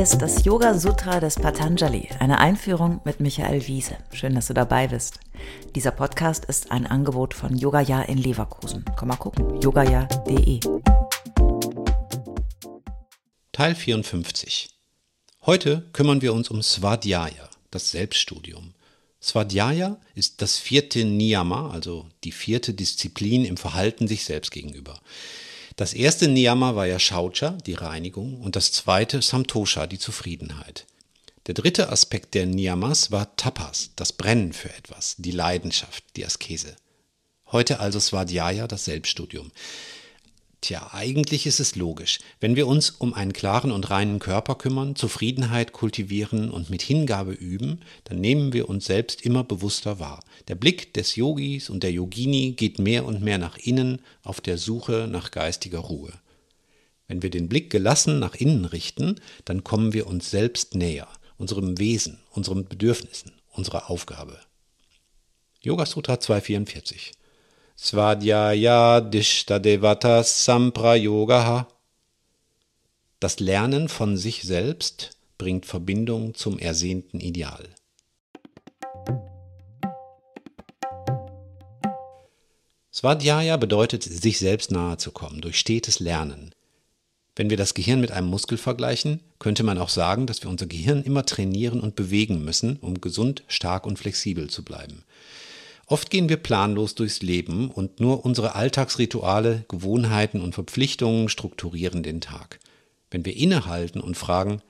Ist das Yoga Sutra des Patanjali, eine Einführung mit Michael Wiese. Schön, dass du dabei bist. Dieser Podcast ist ein Angebot von Yogaya in Leverkusen. Komm mal gucken, yogaya.de. Teil 54. Heute kümmern wir uns um Svadhyaya, das Selbststudium. Svadhyaya ist das vierte Niyama, also die vierte Disziplin im Verhalten sich selbst gegenüber. Das erste Niyama war ja Shaucha, die Reinigung, und das zweite Samtosha, die Zufriedenheit. Der dritte Aspekt der Niyamas war Tapas, das Brennen für etwas, die Leidenschaft, die Askese. Heute also Svadhyaya, das Selbststudium. Tja, eigentlich ist es logisch. Wenn wir uns um einen klaren und reinen Körper kümmern, Zufriedenheit kultivieren und mit Hingabe üben, dann nehmen wir uns selbst immer bewusster wahr. Der Blick des Yogis und der Yogini geht mehr und mehr nach innen auf der Suche nach geistiger Ruhe. Wenn wir den Blick gelassen nach innen richten, dann kommen wir uns selbst näher, unserem Wesen, unseren Bedürfnissen, unserer Aufgabe. Yoga Sutra 244 Svadhyaya Dishtadevata Samprayogaha. Das Lernen von sich selbst bringt Verbindung zum ersehnten Ideal. Svadhyaya bedeutet, sich selbst nahe zu kommen durch stetes Lernen. Wenn wir das Gehirn mit einem Muskel vergleichen, könnte man auch sagen, dass wir unser Gehirn immer trainieren und bewegen müssen, um gesund, stark und flexibel zu bleiben. Oft gehen wir planlos durchs Leben und nur unsere Alltagsrituale, Gewohnheiten und Verpflichtungen strukturieren den Tag. Wenn wir innehalten und fragen,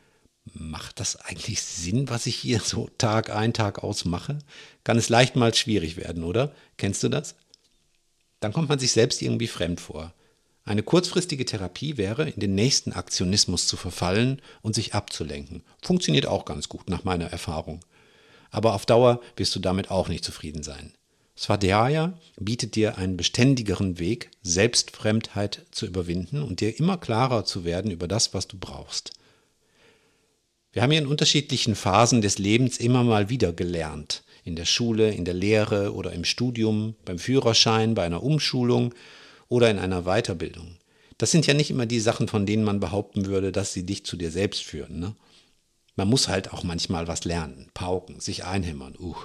macht das eigentlich Sinn, was ich hier so Tag ein, Tag aus mache, kann es leicht mal schwierig werden, oder? Kennst du das? Dann kommt man sich selbst irgendwie fremd vor. Eine kurzfristige Therapie wäre, in den nächsten Aktionismus zu verfallen und sich abzulenken. Funktioniert auch ganz gut nach meiner Erfahrung. Aber auf Dauer wirst du damit auch nicht zufrieden sein. Svadhyaya bietet dir einen beständigeren Weg, Selbstfremdheit zu überwinden und dir immer klarer zu werden über das, was du brauchst. Wir haben ja in unterschiedlichen Phasen des Lebens immer mal wieder gelernt. In der Schule, in der Lehre oder im Studium, beim Führerschein, bei einer Umschulung oder in einer Weiterbildung. Das sind ja nicht immer die Sachen, von denen man behaupten würde, dass sie dich zu dir selbst führen. Ne? Man muss halt auch manchmal was lernen, pauken, sich einhämmern. Uh.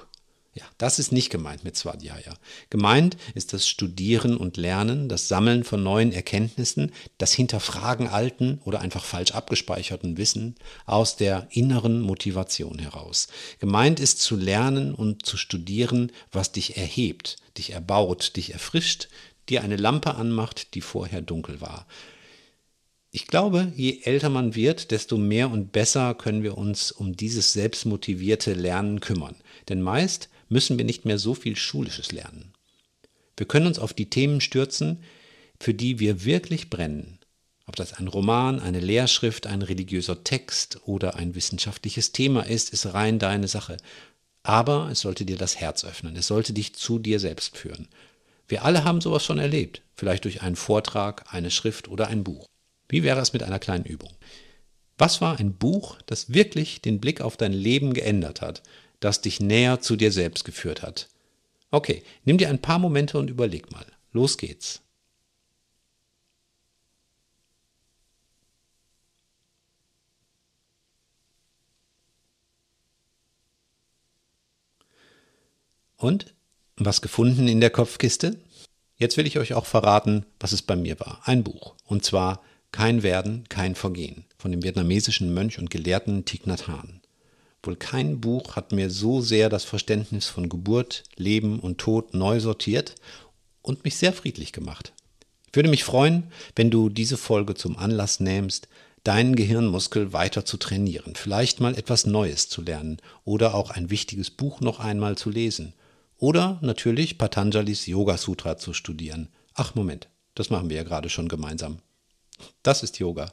Ja, das ist nicht gemeint mit Svadhyaya. Gemeint ist das Studieren und Lernen, das Sammeln von neuen Erkenntnissen, das Hinterfragen alten oder einfach falsch abgespeicherten Wissen aus der inneren Motivation heraus. Gemeint ist zu lernen und zu studieren, was dich erhebt, dich erbaut, dich erfrischt, dir eine Lampe anmacht, die vorher dunkel war. Ich glaube, je älter man wird, desto mehr und besser können wir uns um dieses selbstmotivierte Lernen kümmern. Denn meist müssen wir nicht mehr so viel Schulisches lernen. Wir können uns auf die Themen stürzen, für die wir wirklich brennen. Ob das ein Roman, eine Lehrschrift, ein religiöser Text oder ein wissenschaftliches Thema ist, ist rein deine Sache. Aber es sollte dir das Herz öffnen, es sollte dich zu dir selbst führen. Wir alle haben sowas schon erlebt, vielleicht durch einen Vortrag, eine Schrift oder ein Buch. Wie wäre es mit einer kleinen Übung? Was war ein Buch, das wirklich den Blick auf dein Leben geändert hat, das dich näher zu dir selbst geführt hat. Okay, nimm dir ein paar Momente und überleg mal. Los geht's. Und? Was gefunden in der Kopfkiste? Jetzt will ich euch auch verraten, was es bei mir war. Ein Buch. Und zwar Kein Werden, kein Vergehen von dem vietnamesischen Mönch und Gelehrten Thich Nhat Hanh. Wohl kein Buch hat mir so sehr das Verständnis von Geburt, Leben und Tod neu sortiert und mich sehr friedlich gemacht. Ich würde mich freuen, wenn du diese Folge zum Anlass nähmst, deinen Gehirnmuskel weiter zu trainieren, vielleicht mal etwas Neues zu lernen oder auch ein wichtiges Buch noch einmal zu lesen oder natürlich Patanjalis Yoga Sutra zu studieren. Ach Moment, das machen wir ja gerade schon gemeinsam. Das ist Yoga.